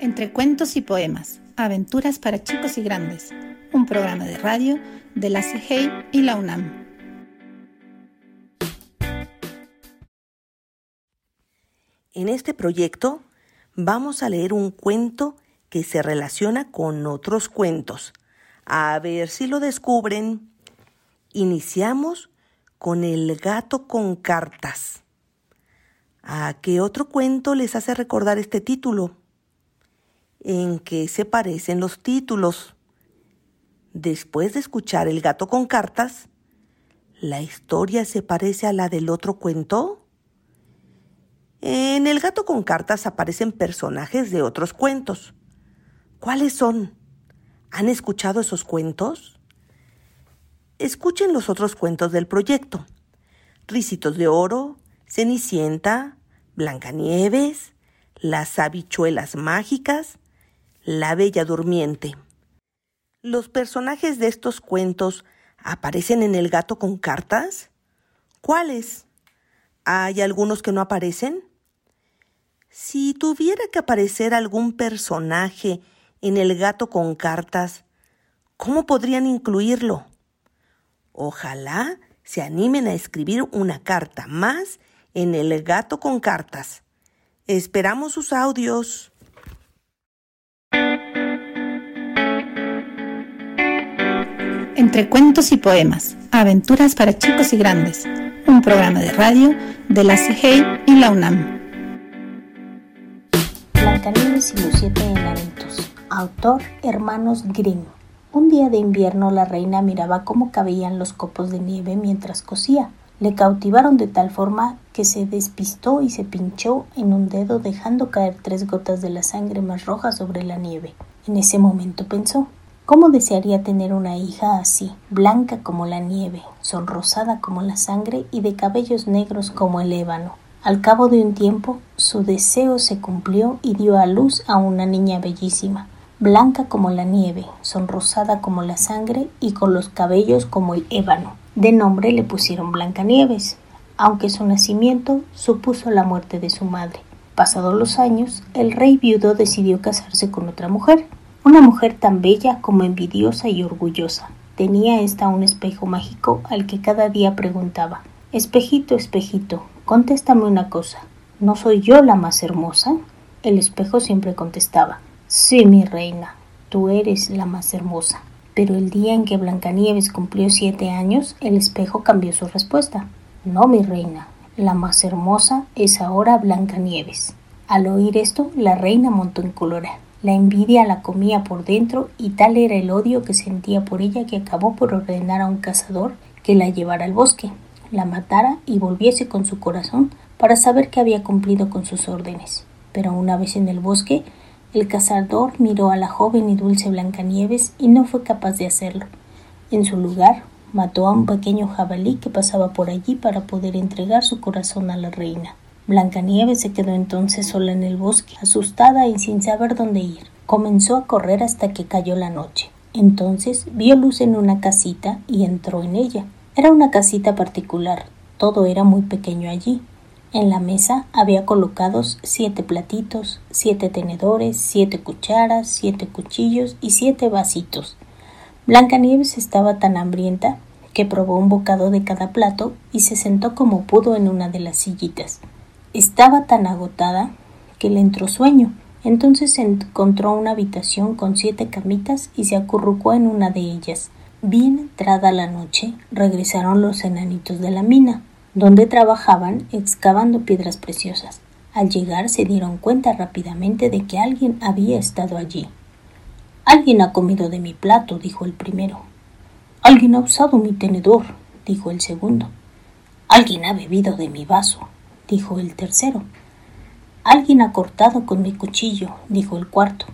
Entre cuentos y poemas, aventuras para chicos y grandes, un programa de radio de la CIGEI y la UNAM. En este proyecto vamos a leer un cuento que se relaciona con otros cuentos. A ver si lo descubren. Iniciamos con el gato con cartas. ¿A qué otro cuento les hace recordar este título? ¿En qué se parecen los títulos? Después de escuchar El gato con cartas, ¿la historia se parece a la del otro cuento? En El gato con cartas aparecen personajes de otros cuentos. ¿Cuáles son? ¿Han escuchado esos cuentos? Escuchen los otros cuentos del proyecto. Ricitos de oro, Cenicienta, Blancanieves, Las habichuelas mágicas, La Bella Durmiente. ¿Los personajes de estos cuentos aparecen en El gato con cartas? ¿Cuáles? ¿Hay algunos que no aparecen? Si tuviera que aparecer algún personaje en El gato con cartas, ¿cómo podrían incluirlo? Ojalá se animen a escribir una carta más en El Gato con Cartas. Esperamos sus audios. Entre cuentos y poemas, aventuras para chicos y grandes, un programa de radio de la CIGEI y la UNAM. Blancanieves y los siete enanitos. Autor Hermanos Grimm. Un día de invierno la reina miraba cómo cabían los copos de nieve mientras cosía. Le cautivaron de tal forma que se despistó y se pinchó en un dedo dejando caer tres gotas de la sangre más roja sobre la nieve. En ese momento pensó ¿Cómo desearía tener una hija así, blanca como la nieve, sonrosada como la sangre y de cabellos negros como el ébano? Al cabo de un tiempo, su deseo se cumplió y dio a luz a una niña bellísima, blanca como la nieve, sonrosada como la sangre y con los cabellos como el ébano. De nombre le pusieron Blancanieves, aunque su nacimiento supuso la muerte de su madre. Pasados los años, el rey viudo decidió casarse con otra mujer, una mujer tan bella como envidiosa y orgullosa. Tenía ésta un espejo mágico al que cada día preguntaba Espejito, espejito, contéstame una cosa. ¿No soy yo la más hermosa? El espejo siempre contestaba Sí, mi reina, tú eres la más hermosa. Pero el día en que Blancanieves cumplió siete años, el espejo cambió su respuesta. No, mi reina, la más hermosa es ahora Blancanieves. Al oír esto, la reina montó en. La envidia la comía por dentro y tal era el odio que sentía por ella que acabó por ordenar a un cazador que la llevara al bosque, la matara y volviese con su corazón para saber que había cumplido con sus órdenes. Pero una vez en el bosque, el cazador miró a la joven y dulce Blancanieves y no fue capaz de hacerlo. En su lugar, mató a un pequeño jabalí que pasaba por allí para poder entregar su corazón a la reina. Blancanieves se quedó entonces sola en el bosque, asustada y sin saber dónde ir. Comenzó a correr hasta que cayó la noche. Entonces vio luz en una casita y entró en ella. Era una casita particular. Todo era muy pequeño allí. En la mesa había colocados siete platitos, siete tenedores, siete cucharas, siete cuchillos y siete vasitos. Blancanieves estaba tan hambrienta que probó un bocado de cada plato y se sentó como pudo en una de las sillitas. Estaba tan agotada que le entró sueño. Entonces encontró una habitación con siete camitas y se acurrucó en una de ellas. Bien entrada la noche, regresaron los enanitos de la mina donde trabajaban excavando piedras preciosas. Al llegar se dieron cuenta rápidamente de que alguien había estado allí. Alguien ha comido de mi plato, dijo el primero. Alguien ha usado mi tenedor, dijo el segundo. Alguien ha bebido de mi vaso, dijo el tercero. Alguien ha cortado con mi cuchillo, dijo el cuarto.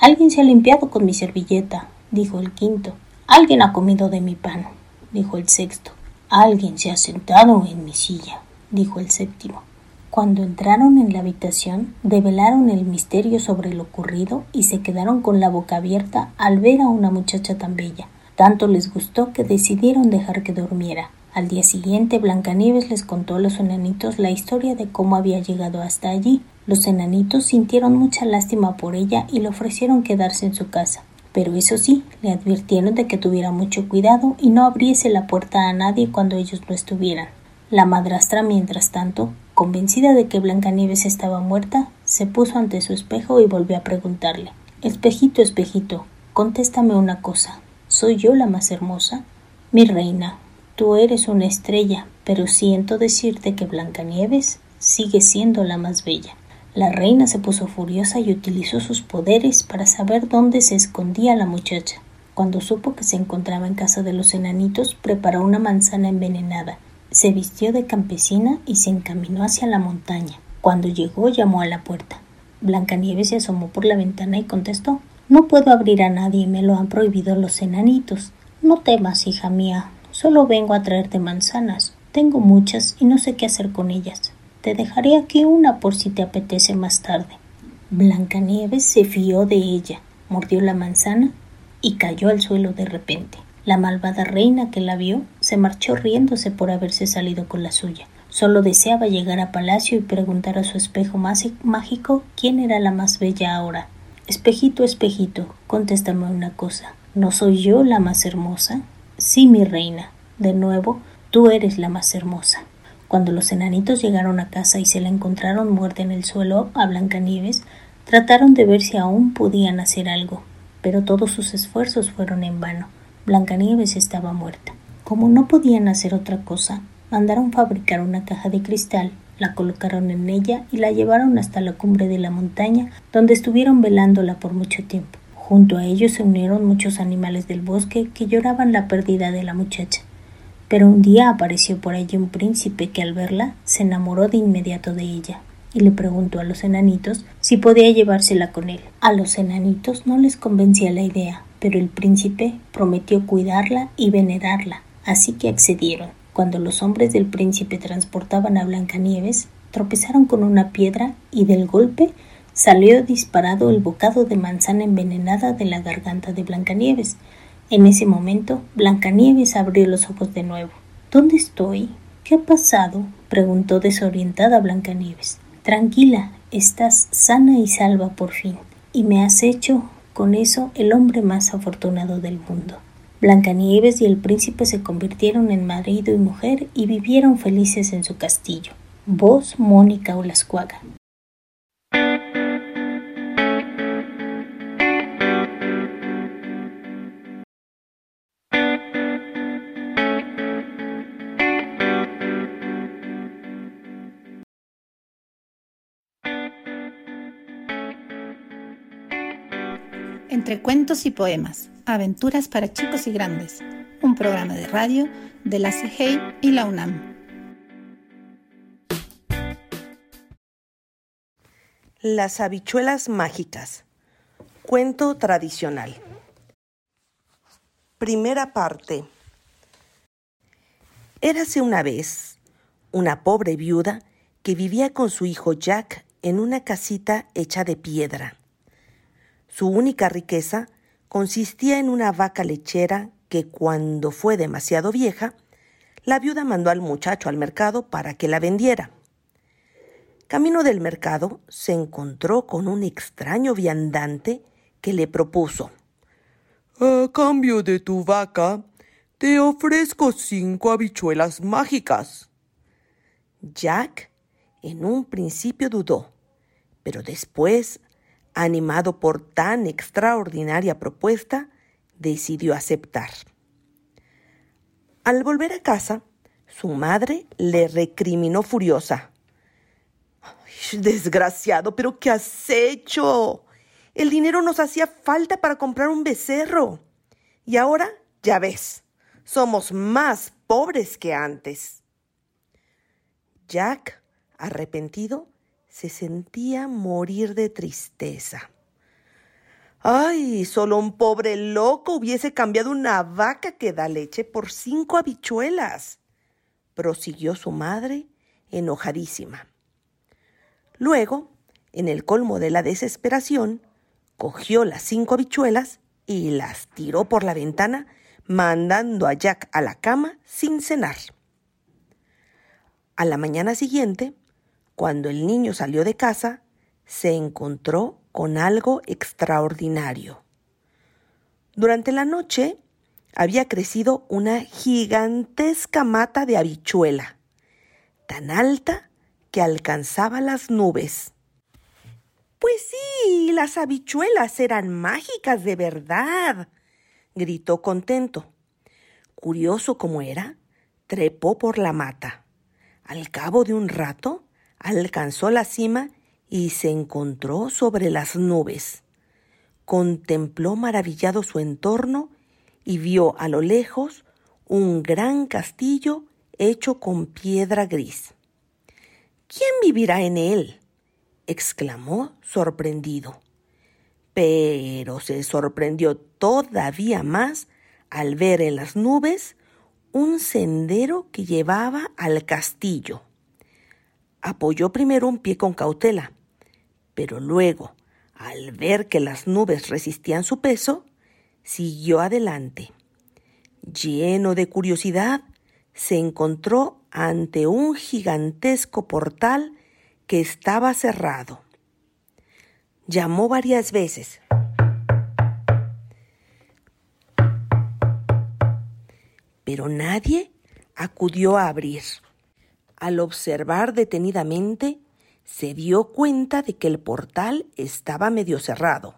Alguien se ha limpiado con mi servilleta, dijo el quinto. Alguien ha comido de mi pan, dijo el sexto. Alguien se ha sentado en mi silla, dijo el séptimo. Cuando entraron en la habitación, develaron el misterio sobre lo ocurrido y se quedaron con la boca abierta al ver a una muchacha tan bella. Tanto les gustó que decidieron dejar que durmiera. Al día siguiente, Blancanieves les contó a los enanitos la historia de cómo había llegado hasta allí. Los enanitos sintieron mucha lástima por ella y le ofrecieron quedarse en su casa. Pero eso sí, le advirtieron de que tuviera mucho cuidado y no abriese la puerta a nadie cuando ellos no estuvieran. La madrastra, mientras tanto, convencida de que Blancanieves estaba muerta, se puso ante su espejo y volvió a preguntarle Espejito, espejito, contéstame una cosa. ¿Soy yo la más hermosa? Mi reina, tú eres una estrella, pero siento decirte que Blancanieves sigue siendo la más bella. La reina se puso furiosa y utilizó sus poderes para saber dónde se escondía la muchacha. Cuando supo que se encontraba en casa de los enanitos, preparó una manzana envenenada se vistió de campesina y se encaminó hacia la montaña. Cuando llegó llamó a la puerta. Blancanieves se asomó por la ventana y contestó No puedo abrir a nadie, me lo han prohibido los enanitos. No temas, hija mía, solo vengo a traerte manzanas. Tengo muchas y no sé qué hacer con ellas. Te dejaré aquí una por si te apetece más tarde. Blancanieves se fió de ella, mordió la manzana y cayó al suelo de repente. La malvada reina que la vio se marchó riéndose por haberse salido con la suya. Solo deseaba llegar a palacio y preguntar a su espejo mágico quién era la más bella ahora. Espejito, espejito, contéstame una cosa. ¿No soy yo la más hermosa? Sí, mi reina. De nuevo, tú eres la más hermosa. Cuando los enanitos llegaron a casa y se la encontraron muerta en el suelo a Blancanieves, trataron de ver si aún podían hacer algo, pero todos sus esfuerzos fueron en vano. Blancanieves estaba muerta. Como no podían hacer otra cosa, mandaron fabricar una caja de cristal, la colocaron en ella y la llevaron hasta la cumbre de la montaña, donde estuvieron velándola por mucho tiempo. Junto a ellos se unieron muchos animales del bosque que lloraban la pérdida de la muchacha. Pero un día apareció por allí un príncipe que al verla se enamoró de inmediato de ella y le preguntó a los enanitos si podía llevársela con él. A los enanitos no les convencía la idea, pero el príncipe prometió cuidarla y venerarla, así que accedieron. Cuando los hombres del príncipe transportaban a Blancanieves, tropezaron con una piedra y del golpe salió disparado el bocado de manzana envenenada de la garganta de Blancanieves. En ese momento, Blancanieves abrió los ojos de nuevo. ¿Dónde estoy? ¿Qué ha pasado? preguntó desorientada Blancanieves. Tranquila, estás sana y salva por fin, y me has hecho con eso el hombre más afortunado del mundo. Blancanieves y el príncipe se convirtieron en marido y mujer y vivieron felices en su castillo. Voz Mónica Olascuaga. Entre cuentos y poemas, aventuras para chicos y grandes, un programa de radio de la CIGEI y la UNAM. Las habichuelas mágicas. Cuento tradicional. Primera parte. Érase una vez una pobre viuda que vivía con su hijo Jack en una casita hecha de piedra. Su única riqueza consistía en una vaca lechera que cuando fue demasiado vieja, la viuda mandó al muchacho al mercado para que la vendiera. Camino del mercado se encontró con un extraño viandante que le propuso A cambio de tu vaca, te ofrezco cinco habichuelas mágicas. Jack en un principio dudó, pero después animado por tan extraordinaria propuesta, decidió aceptar. Al volver a casa, su madre le recriminó furiosa. desgraciado, pero ¿qué has hecho? El dinero nos hacía falta para comprar un becerro. Y ahora, ya ves, somos más pobres que antes. Jack, arrepentido, se sentía morir de tristeza. Ay, solo un pobre loco hubiese cambiado una vaca que da leche por cinco habichuelas, prosiguió su madre, enojadísima. Luego, en el colmo de la desesperación, cogió las cinco habichuelas y las tiró por la ventana, mandando a Jack a la cama sin cenar. A la mañana siguiente, cuando el niño salió de casa, se encontró con algo extraordinario. Durante la noche había crecido una gigantesca mata de habichuela, tan alta que alcanzaba las nubes. Pues sí, las habichuelas eran mágicas de verdad, gritó contento. Curioso como era, trepó por la mata. Al cabo de un rato, alcanzó la cima y se encontró sobre las nubes. Contempló maravillado su entorno y vio a lo lejos un gran castillo hecho con piedra gris. ¿Quién vivirá en él? exclamó sorprendido. Pero se sorprendió todavía más al ver en las nubes un sendero que llevaba al castillo. Apoyó primero un pie con cautela, pero luego, al ver que las nubes resistían su peso, siguió adelante. Lleno de curiosidad, se encontró ante un gigantesco portal que estaba cerrado. Llamó varias veces. Pero nadie acudió a abrir. Al observar detenidamente, se dio cuenta de que el portal estaba medio cerrado.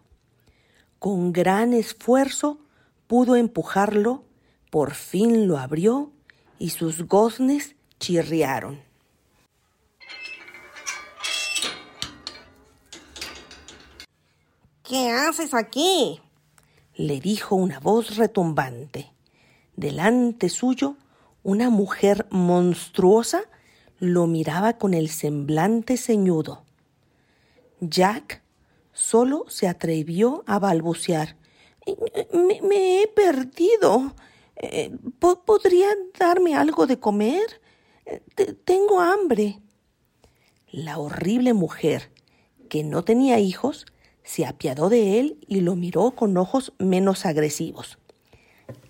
Con gran esfuerzo pudo empujarlo, por fin lo abrió y sus goznes chirriaron. ¿Qué haces aquí? le dijo una voz retumbante. Delante suyo, una mujer monstruosa lo miraba con el semblante ceñudo. Jack solo se atrevió a balbucear. Me, he perdido. Eh, ¿Podría darme algo de comer? tengo hambre. La horrible mujer, que no tenía hijos, se apiadó de él y lo miró con ojos menos agresivos.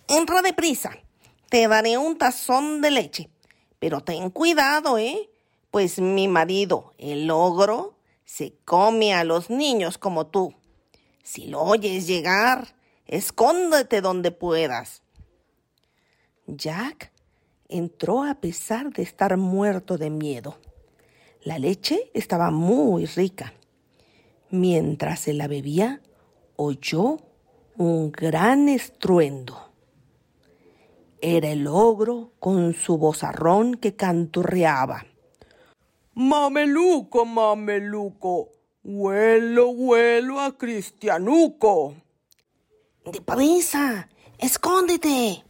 Entra deprisa. Te daré un tazón de leche. Pero ten cuidado, ¿eh? Pues mi marido, el ogro, se come a los niños como tú. Si lo oyes llegar, escóndete donde puedas. Jack entró a pesar de estar muerto de miedo. La leche estaba muy rica. Mientras se la bebía, oyó un gran estruendo. Era el ogro con su vozarrón que canturreaba. Mameluco, mameluco, huelo, huelo a Cristianuco. ¡Deprisa! ¡Escóndete!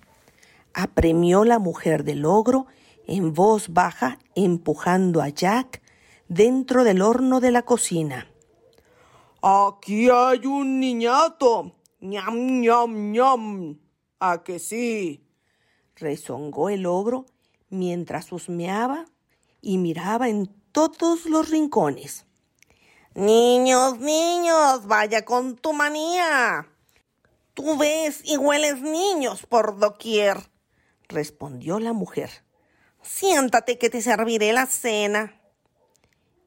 apremió la mujer del ogro en voz baja, empujando a Jack dentro del horno de la cocina. Aquí hay un niñato. ñam, ñam, ñam. ¿A que sí? Rezongó el ogro mientras husmeaba y miraba en todos los rincones. Niños, niños, vaya con tu manía. Tú ves y hueles niños por doquier, respondió la mujer. Siéntate que te serviré la cena.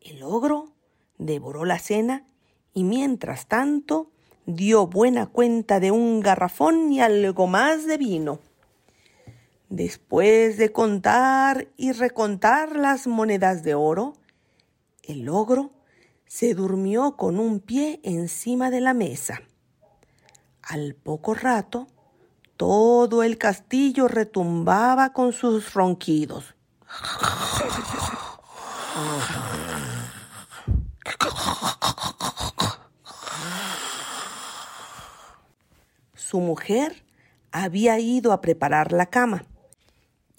El ogro devoró la cena y mientras tanto dio buena cuenta de un garrafón y algo más de vino. Después de contar y recontar las monedas de oro, el ogro se durmió con un pie encima de la mesa. Al poco rato, todo el castillo retumbaba con sus ronquidos. Su mujer había ido a preparar la cama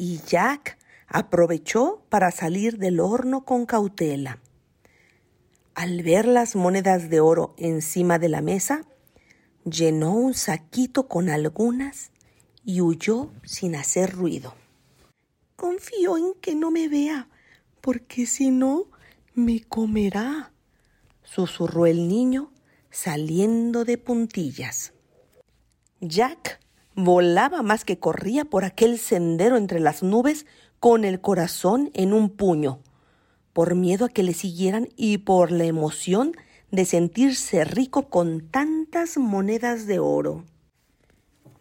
y Jack aprovechó para salir del horno con cautela. Al ver las monedas de oro encima de la mesa, llenó un saquito con algunas y huyó sin hacer ruido. Confío en que no me vea, porque si no, me comerá, susurró el niño saliendo de puntillas. Jack Volaba más que corría por aquel sendero entre las nubes con el corazón en un puño, por miedo a que le siguieran y por la emoción de sentirse rico con tantas monedas de oro.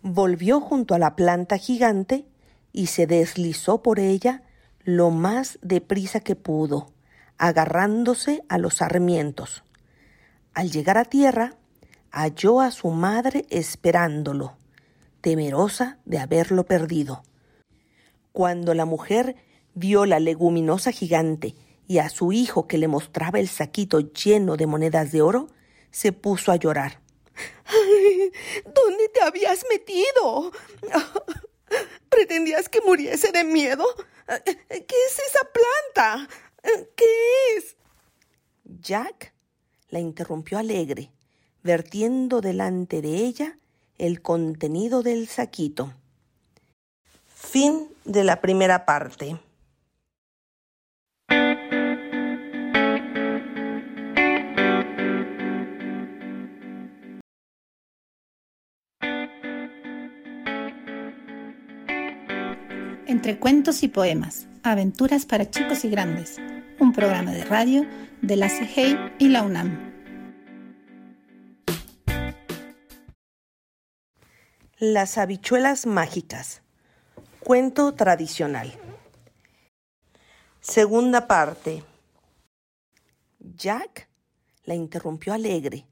Volvió junto a la planta gigante y se deslizó por ella lo más deprisa que pudo, agarrándose a los sarmientos. Al llegar a tierra, halló a su madre esperándolo, temerosa de haberlo perdido. Cuando la mujer vio la leguminosa gigante y a su hijo que le mostraba el saquito lleno de monedas de oro, se puso a llorar. ¿Dónde te habías metido? ¿Pretendías que muriese de miedo? ¿Qué es esa planta? ¿Qué es? Jack la interrumpió alegre, vertiendo delante de ella el contenido del saquito. Fin de la primera parte. Entre cuentos y poemas, aventuras para chicos y grandes, un programa de radio de la CGI y la UNAM. Las habichuelas mágicas. Cuento tradicional. Segunda parte. Jack la interrumpió alegre,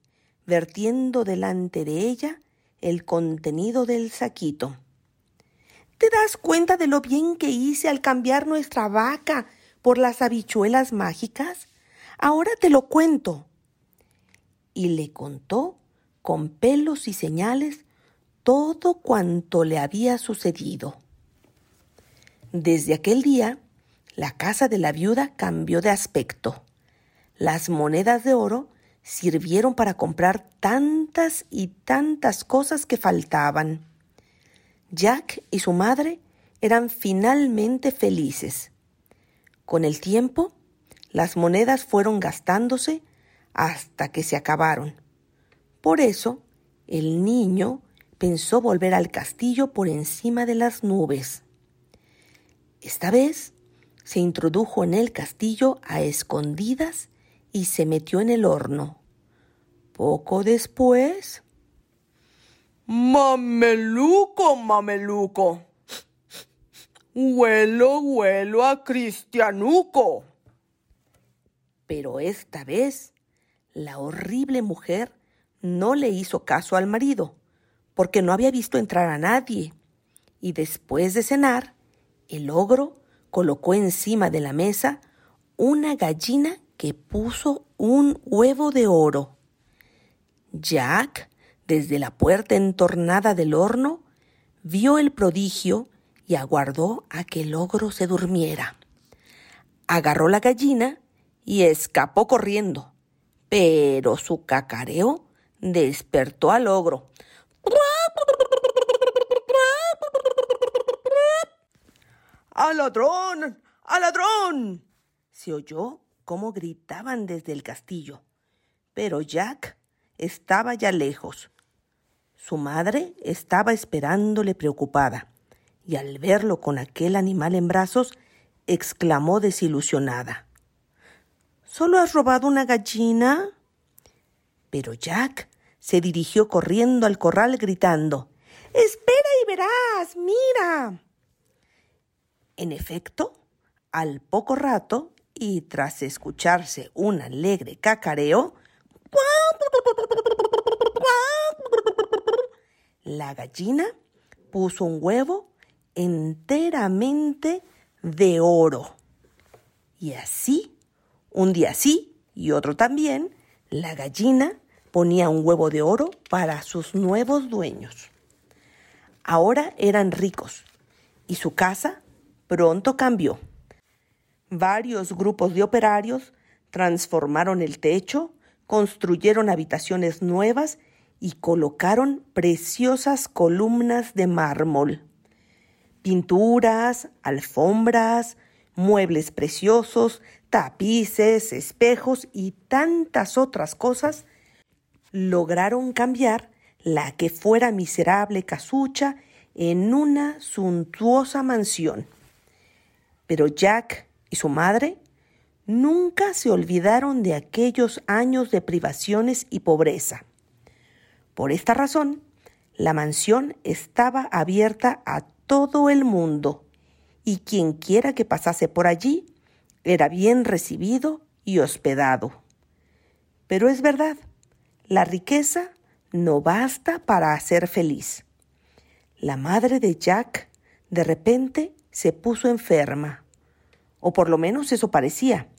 vertiendo delante de ella el contenido del saquito. ¿Te das cuenta de lo bien que hice al cambiar nuestra vaca por las habichuelas mágicas? Ahora te lo cuento. Y le contó, con pelos y señales, todo cuanto le había sucedido. Desde aquel día, la casa de la viuda cambió de aspecto. Las monedas de oro sirvieron para comprar tantas y tantas cosas que faltaban. Jack y su madre eran finalmente felices. Con el tiempo, las monedas fueron gastándose hasta que se acabaron. Por eso, el niño pensó volver al castillo por encima de las nubes. Esta vez se introdujo en el castillo a escondidas y se metió en el horno. Poco después Mameluco, mameluco. Huelo, huelo a cristianuco. Pero esta vez la horrible mujer no le hizo caso al marido, porque no había visto entrar a nadie. Y después de cenar, el ogro colocó encima de la mesa una gallina que puso un huevo de oro. Jack desde la puerta entornada del horno, vio el prodigio y aguardó a que el ogro se durmiera. Agarró la gallina y escapó corriendo, pero su cacareo despertó al ogro. ¡Al ladrón! ¡Al ladrón! Se oyó cómo gritaban desde el castillo, pero Jack estaba ya lejos su madre estaba esperándole preocupada, y al verlo con aquel animal en brazos, exclamó desilusionada. ¿Solo has robado una gallina? Pero Jack se dirigió corriendo al corral gritando Espera y verás, mira. En efecto, al poco rato, y tras escucharse un alegre cacareo, la gallina puso un huevo enteramente de oro. Y así, un día sí y otro también, la gallina ponía un huevo de oro para sus nuevos dueños. Ahora eran ricos y su casa pronto cambió. Varios grupos de operarios transformaron el techo, construyeron habitaciones nuevas y colocaron preciosas columnas de mármol, pinturas, alfombras, muebles preciosos, tapices, espejos y tantas otras cosas, lograron cambiar la que fuera miserable casucha en una suntuosa mansión. Pero Jack y su madre nunca se olvidaron de aquellos años de privaciones y pobreza. Por esta razón, la mansión estaba abierta a todo el mundo y quien quiera que pasase por allí era bien recibido y hospedado. Pero es verdad, la riqueza no basta para hacer feliz. La madre de Jack de repente se puso enferma, o por lo menos eso parecía.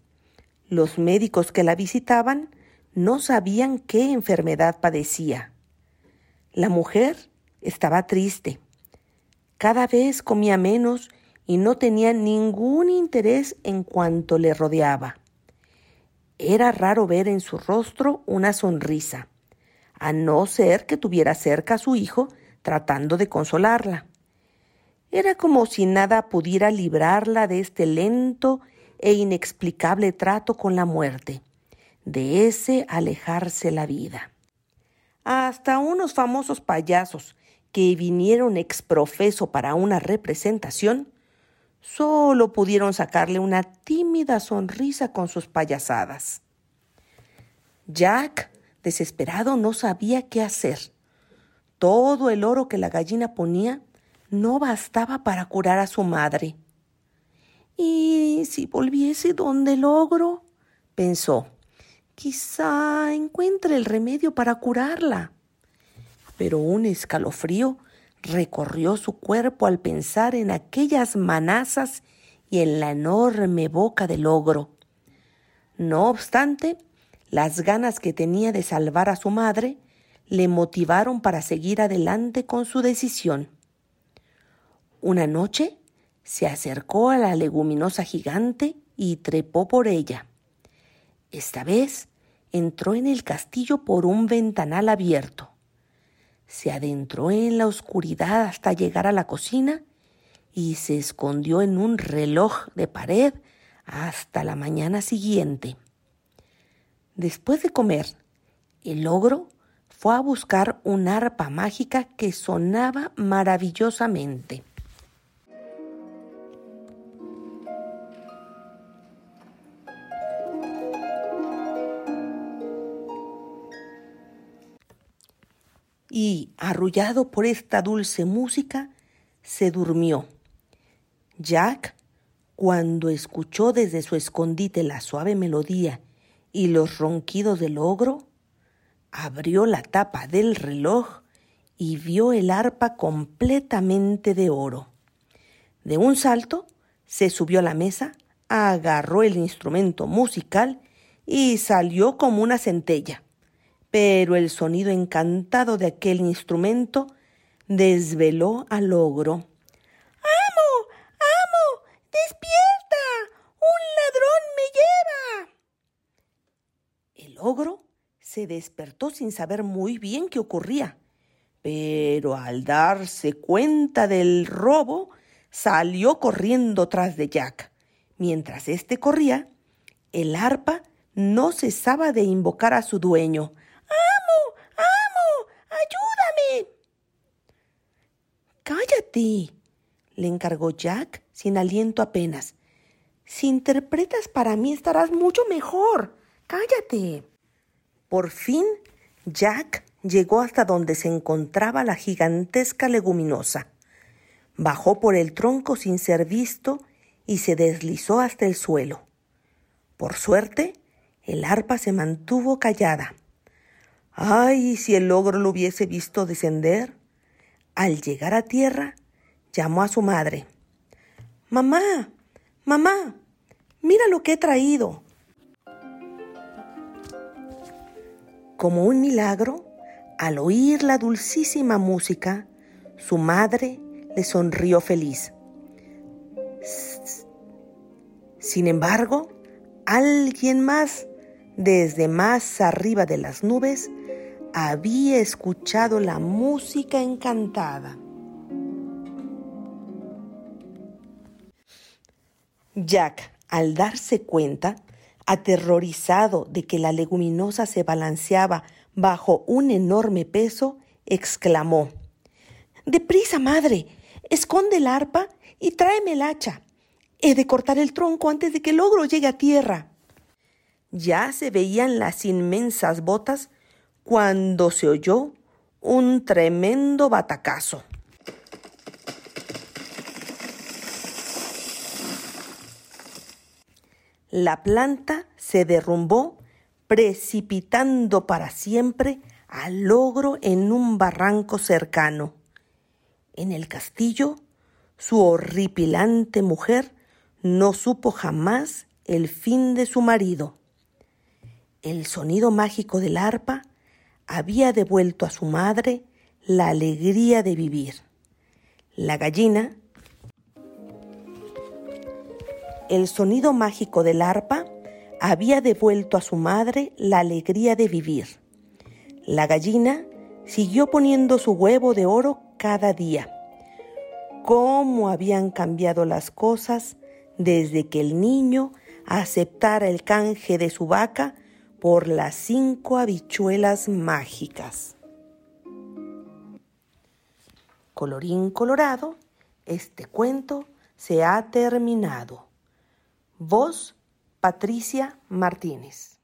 Los médicos que la visitaban no sabían qué enfermedad padecía. La mujer estaba triste. Cada vez comía menos y no tenía ningún interés en cuanto le rodeaba. Era raro ver en su rostro una sonrisa, a no ser que tuviera cerca a su hijo tratando de consolarla. Era como si nada pudiera librarla de este lento e inexplicable trato con la muerte, de ese alejarse la vida. Hasta unos famosos payasos que vinieron exprofeso para una representación, solo pudieron sacarle una tímida sonrisa con sus payasadas. Jack, desesperado, no sabía qué hacer. Todo el oro que la gallina ponía no bastaba para curar a su madre. ¿Y si volviese donde logro? pensó. Quizá encuentre el remedio para curarla. Pero un escalofrío recorrió su cuerpo al pensar en aquellas manazas y en la enorme boca del ogro. No obstante, las ganas que tenía de salvar a su madre le motivaron para seguir adelante con su decisión. Una noche se acercó a la leguminosa gigante y trepó por ella. Esta vez entró en el castillo por un ventanal abierto. Se adentró en la oscuridad hasta llegar a la cocina y se escondió en un reloj de pared hasta la mañana siguiente. Después de comer, el ogro fue a buscar un arpa mágica que sonaba maravillosamente. Y, arrullado por esta dulce música, se durmió. Jack, cuando escuchó desde su escondite la suave melodía y los ronquidos del ogro, abrió la tapa del reloj y vio el arpa completamente de oro. De un salto, se subió a la mesa, agarró el instrumento musical y salió como una centella pero el sonido encantado de aquel instrumento desveló al ogro. ¡Amo! ¡Amo! ¡Despierta! ¡Un ladrón me lleva! El ogro se despertó sin saber muy bien qué ocurría, pero al darse cuenta del robo, salió corriendo tras de Jack. Mientras éste corría, el arpa no cesaba de invocar a su dueño. Cállate, le encargó Jack sin aliento apenas. Si interpretas para mí estarás mucho mejor. Cállate. Por fin, Jack llegó hasta donde se encontraba la gigantesca leguminosa. Bajó por el tronco sin ser visto y se deslizó hasta el suelo. Por suerte, el arpa se mantuvo callada. Ay, si el ogro lo hubiese visto descender. Al llegar a tierra, llamó a su madre. Mamá, mamá, mira lo que he traído. Como un milagro, al oír la dulcísima música, su madre le sonrió feliz. Sin embargo, alguien más, desde más arriba de las nubes, había escuchado la música encantada. Jack, al darse cuenta, aterrorizado de que la leguminosa se balanceaba bajo un enorme peso, exclamó Deprisa, madre, esconde el arpa y tráeme el hacha. He de cortar el tronco antes de que el ogro llegue a tierra. Ya se veían las inmensas botas cuando se oyó un tremendo batacazo. La planta se derrumbó, precipitando para siempre al ogro en un barranco cercano. En el castillo, su horripilante mujer no supo jamás el fin de su marido. El sonido mágico del arpa había devuelto a su madre la alegría de vivir. La gallina el sonido mágico del arpa había devuelto a su madre la alegría de vivir. La gallina siguió poniendo su huevo de oro cada día. ¿Cómo habían cambiado las cosas desde que el niño aceptara el canje de su vaca por las cinco habichuelas mágicas? Colorín colorado, este cuento se ha terminado. Voz Patricia Martínez.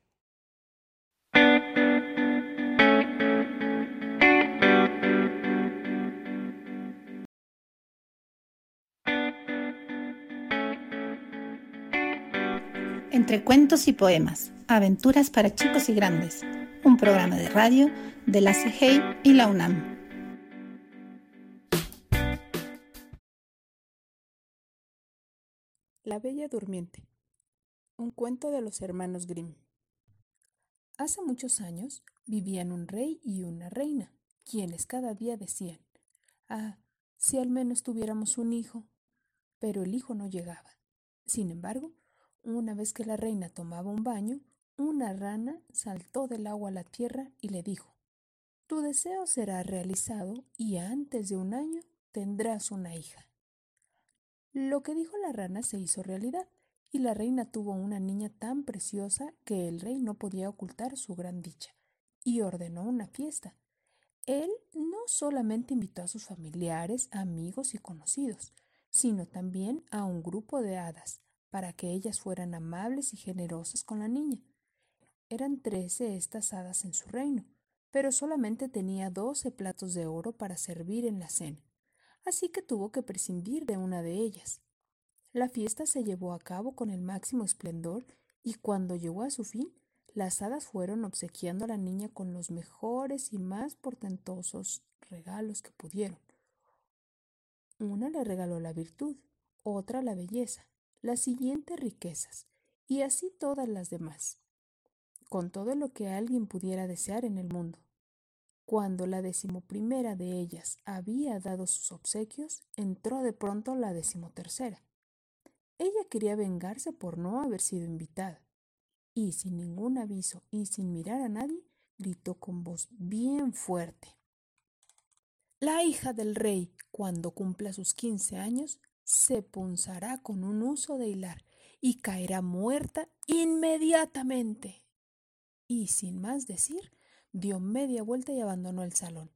Entre cuentos y poemas, aventuras para chicos y grandes, un programa de radio de la CIGEI y la UNAM. La Bella Durmiente. Un cuento de los hermanos Grimm. Hace muchos años vivían un rey y una reina, quienes cada día decían, ah, si al menos tuviéramos un hijo. Pero el hijo no llegaba. Sin embargo, una vez que la reina tomaba un baño, una rana saltó del agua a la tierra y le dijo, Tu deseo será realizado y antes de un año tendrás una hija. Lo que dijo la rana se hizo realidad, y la reina tuvo una niña tan preciosa que el rey no podía ocultar su gran dicha, y ordenó una fiesta. Él no solamente invitó a sus familiares, amigos y conocidos, sino también a un grupo de hadas, para que ellas fueran amables y generosas con la niña. Eran trece estas hadas en su reino, pero solamente tenía doce platos de oro para servir en la cena así que tuvo que prescindir de una de ellas. La fiesta se llevó a cabo con el máximo esplendor y cuando llegó a su fin, las hadas fueron obsequiando a la niña con los mejores y más portentosos regalos que pudieron. Una le regaló la virtud, otra la belleza, la siguiente riquezas, y así todas las demás, con todo lo que alguien pudiera desear en el mundo. Cuando la decimoprimera de ellas había dado sus obsequios, entró de pronto la decimotercera. Ella quería vengarse por no haber sido invitada, y sin ningún aviso y sin mirar a nadie, gritó con voz bien fuerte. La hija del rey, cuando cumpla sus quince años, se punzará con un uso de hilar y caerá muerta inmediatamente. Y sin más decir, dio media vuelta y abandonó el salón.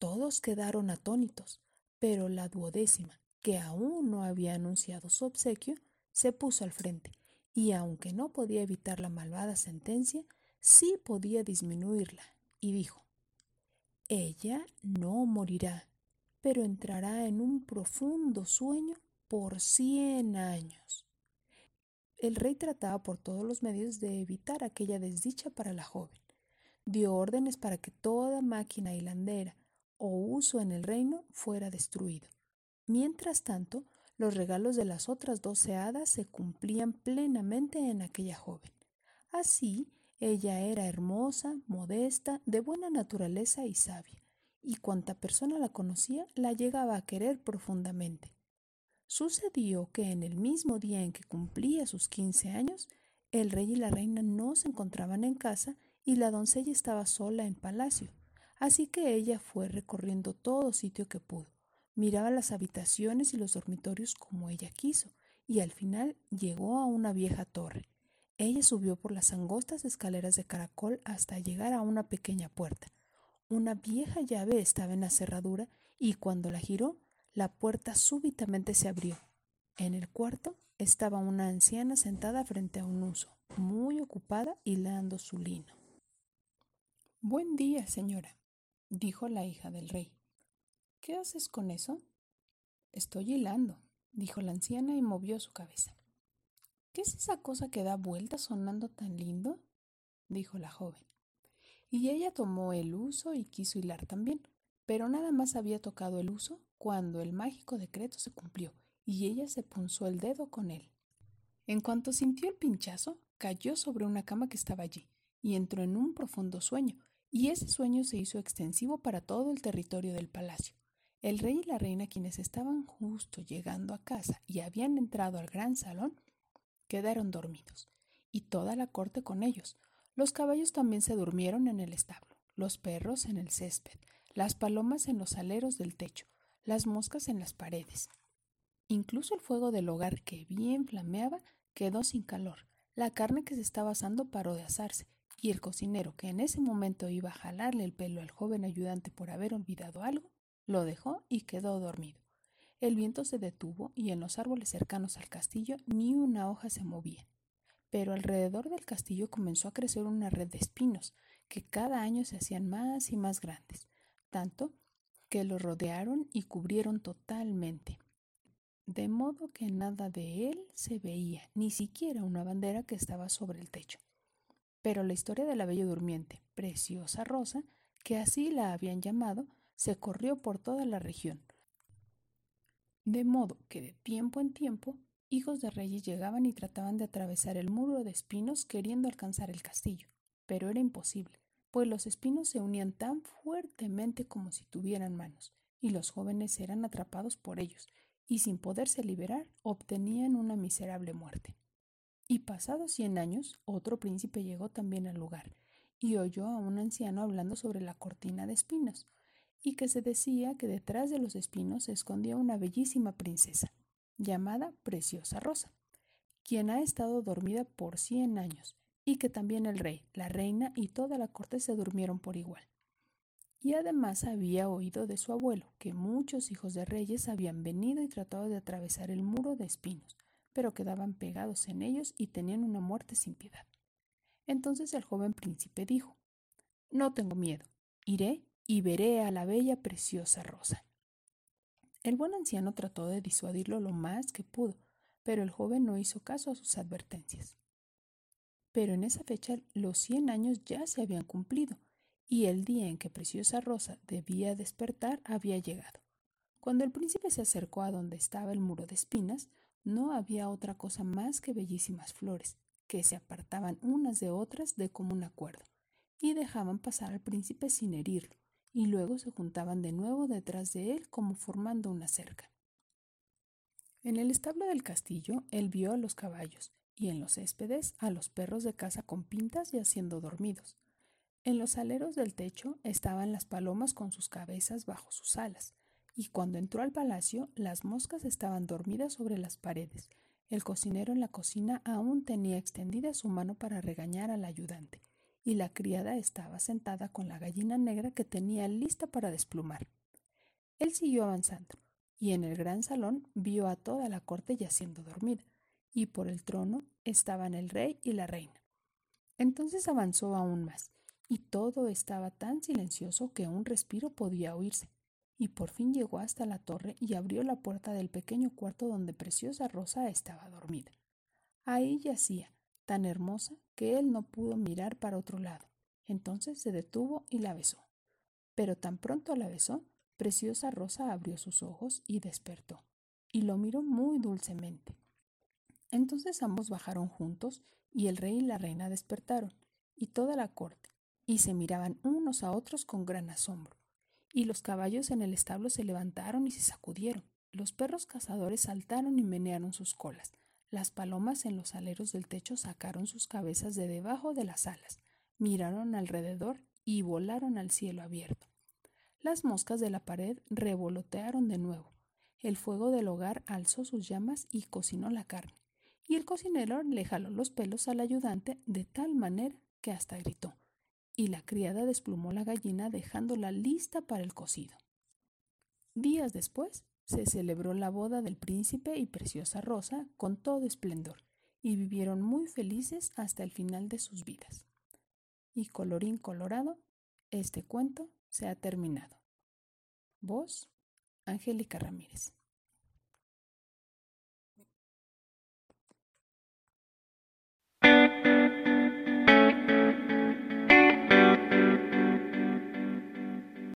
Todos quedaron atónitos, pero la duodécima, que aún no había anunciado su obsequio, se puso al frente, y aunque no podía evitar la malvada sentencia, sí podía disminuirla, y dijo, Ella no morirá, pero entrará en un profundo sueño por cien años. El rey trataba por todos los medios de evitar aquella desdicha para la joven dio órdenes para que toda máquina hilandera o uso en el reino fuera destruido. Mientras tanto, los regalos de las otras doce hadas se cumplían plenamente en aquella joven. Así, ella era hermosa, modesta, de buena naturaleza y sabia, y cuanta persona la conocía la llegaba a querer profundamente. Sucedió que en el mismo día en que cumplía sus quince años, el rey y la reina no se encontraban en casa y la doncella estaba sola en palacio, así que ella fue recorriendo todo sitio que pudo. Miraba las habitaciones y los dormitorios como ella quiso, y al final llegó a una vieja torre. Ella subió por las angostas escaleras de caracol hasta llegar a una pequeña puerta. Una vieja llave estaba en la cerradura y cuando la giró, la puerta súbitamente se abrió. En el cuarto estaba una anciana sentada frente a un uso, muy ocupada hilando su lino. Buen día, señora, dijo la hija del rey. ¿Qué haces con eso? Estoy hilando, dijo la anciana y movió su cabeza. ¿Qué es esa cosa que da vueltas sonando tan lindo? dijo la joven. Y ella tomó el uso y quiso hilar también, pero nada más había tocado el uso cuando el mágico decreto se cumplió y ella se punzó el dedo con él. En cuanto sintió el pinchazo, cayó sobre una cama que estaba allí y entró en un profundo sueño, y ese sueño se hizo extensivo para todo el territorio del palacio. El rey y la reina, quienes estaban justo llegando a casa y habían entrado al gran salón, quedaron dormidos, y toda la corte con ellos. Los caballos también se durmieron en el establo, los perros en el césped, las palomas en los aleros del techo, las moscas en las paredes. Incluso el fuego del hogar que bien flameaba quedó sin calor. La carne que se estaba asando paró de asarse, y el cocinero, que en ese momento iba a jalarle el pelo al joven ayudante por haber olvidado algo, lo dejó y quedó dormido. El viento se detuvo y en los árboles cercanos al castillo ni una hoja se movía. Pero alrededor del castillo comenzó a crecer una red de espinos, que cada año se hacían más y más grandes, tanto que lo rodearon y cubrieron totalmente. De modo que nada de él se veía, ni siquiera una bandera que estaba sobre el techo. Pero la historia de la bella durmiente, preciosa rosa, que así la habían llamado, se corrió por toda la región. De modo que de tiempo en tiempo, hijos de reyes llegaban y trataban de atravesar el muro de espinos queriendo alcanzar el castillo, pero era imposible, pues los espinos se unían tan fuertemente como si tuvieran manos, y los jóvenes eran atrapados por ellos, y sin poderse liberar obtenían una miserable muerte. Y pasados cien años, otro príncipe llegó también al lugar, y oyó a un anciano hablando sobre la cortina de espinos, y que se decía que detrás de los espinos se escondía una bellísima princesa, llamada Preciosa Rosa, quien ha estado dormida por cien años, y que también el rey, la reina y toda la corte se durmieron por igual. Y además había oído de su abuelo que muchos hijos de reyes habían venido y tratado de atravesar el muro de espinos, pero quedaban pegados en ellos y tenían una muerte sin piedad. Entonces el joven príncipe dijo, No tengo miedo, iré y veré a la bella preciosa rosa. El buen anciano trató de disuadirlo lo más que pudo, pero el joven no hizo caso a sus advertencias. Pero en esa fecha los cien años ya se habían cumplido, y el día en que Preciosa Rosa debía despertar había llegado. Cuando el príncipe se acercó a donde estaba el muro de espinas, no había otra cosa más que bellísimas flores, que se apartaban unas de otras de común acuerdo, y dejaban pasar al príncipe sin herirlo, y luego se juntaban de nuevo detrás de él como formando una cerca. En el establo del castillo él vio a los caballos y en los céspedes a los perros de casa con pintas y haciendo dormidos. En los aleros del techo estaban las palomas con sus cabezas bajo sus alas, y cuando entró al palacio las moscas estaban dormidas sobre las paredes. El cocinero en la cocina aún tenía extendida su mano para regañar al ayudante, y la criada estaba sentada con la gallina negra que tenía lista para desplumar. Él siguió avanzando, y en el gran salón vio a toda la corte yaciendo dormida, y por el trono estaban el rey y la reina. Entonces avanzó aún más, y todo estaba tan silencioso que un respiro podía oírse, y por fin llegó hasta la torre y abrió la puerta del pequeño cuarto donde Preciosa Rosa estaba dormida. Ahí yacía, tan hermosa que él no pudo mirar para otro lado. Entonces se detuvo y la besó. Pero tan pronto la besó, Preciosa Rosa abrió sus ojos y despertó, y lo miró muy dulcemente. Entonces ambos bajaron juntos, y el rey y la reina despertaron, y toda la corte, y se miraban unos a otros con gran asombro. Y los caballos en el establo se levantaron y se sacudieron. Los perros cazadores saltaron y menearon sus colas. Las palomas en los aleros del techo sacaron sus cabezas de debajo de las alas, miraron alrededor y volaron al cielo abierto. Las moscas de la pared revolotearon de nuevo. El fuego del hogar alzó sus llamas y cocinó la carne. Y el cocinero le jaló los pelos al ayudante de tal manera que hasta gritó. Y la criada desplumó la gallina dejándola lista para el cocido. Días después, se celebró la boda del príncipe y preciosa Rosa con todo esplendor, y vivieron muy felices hasta el final de sus vidas. Y colorín colorado, este cuento se ha terminado. Vos, Angélica Ramírez.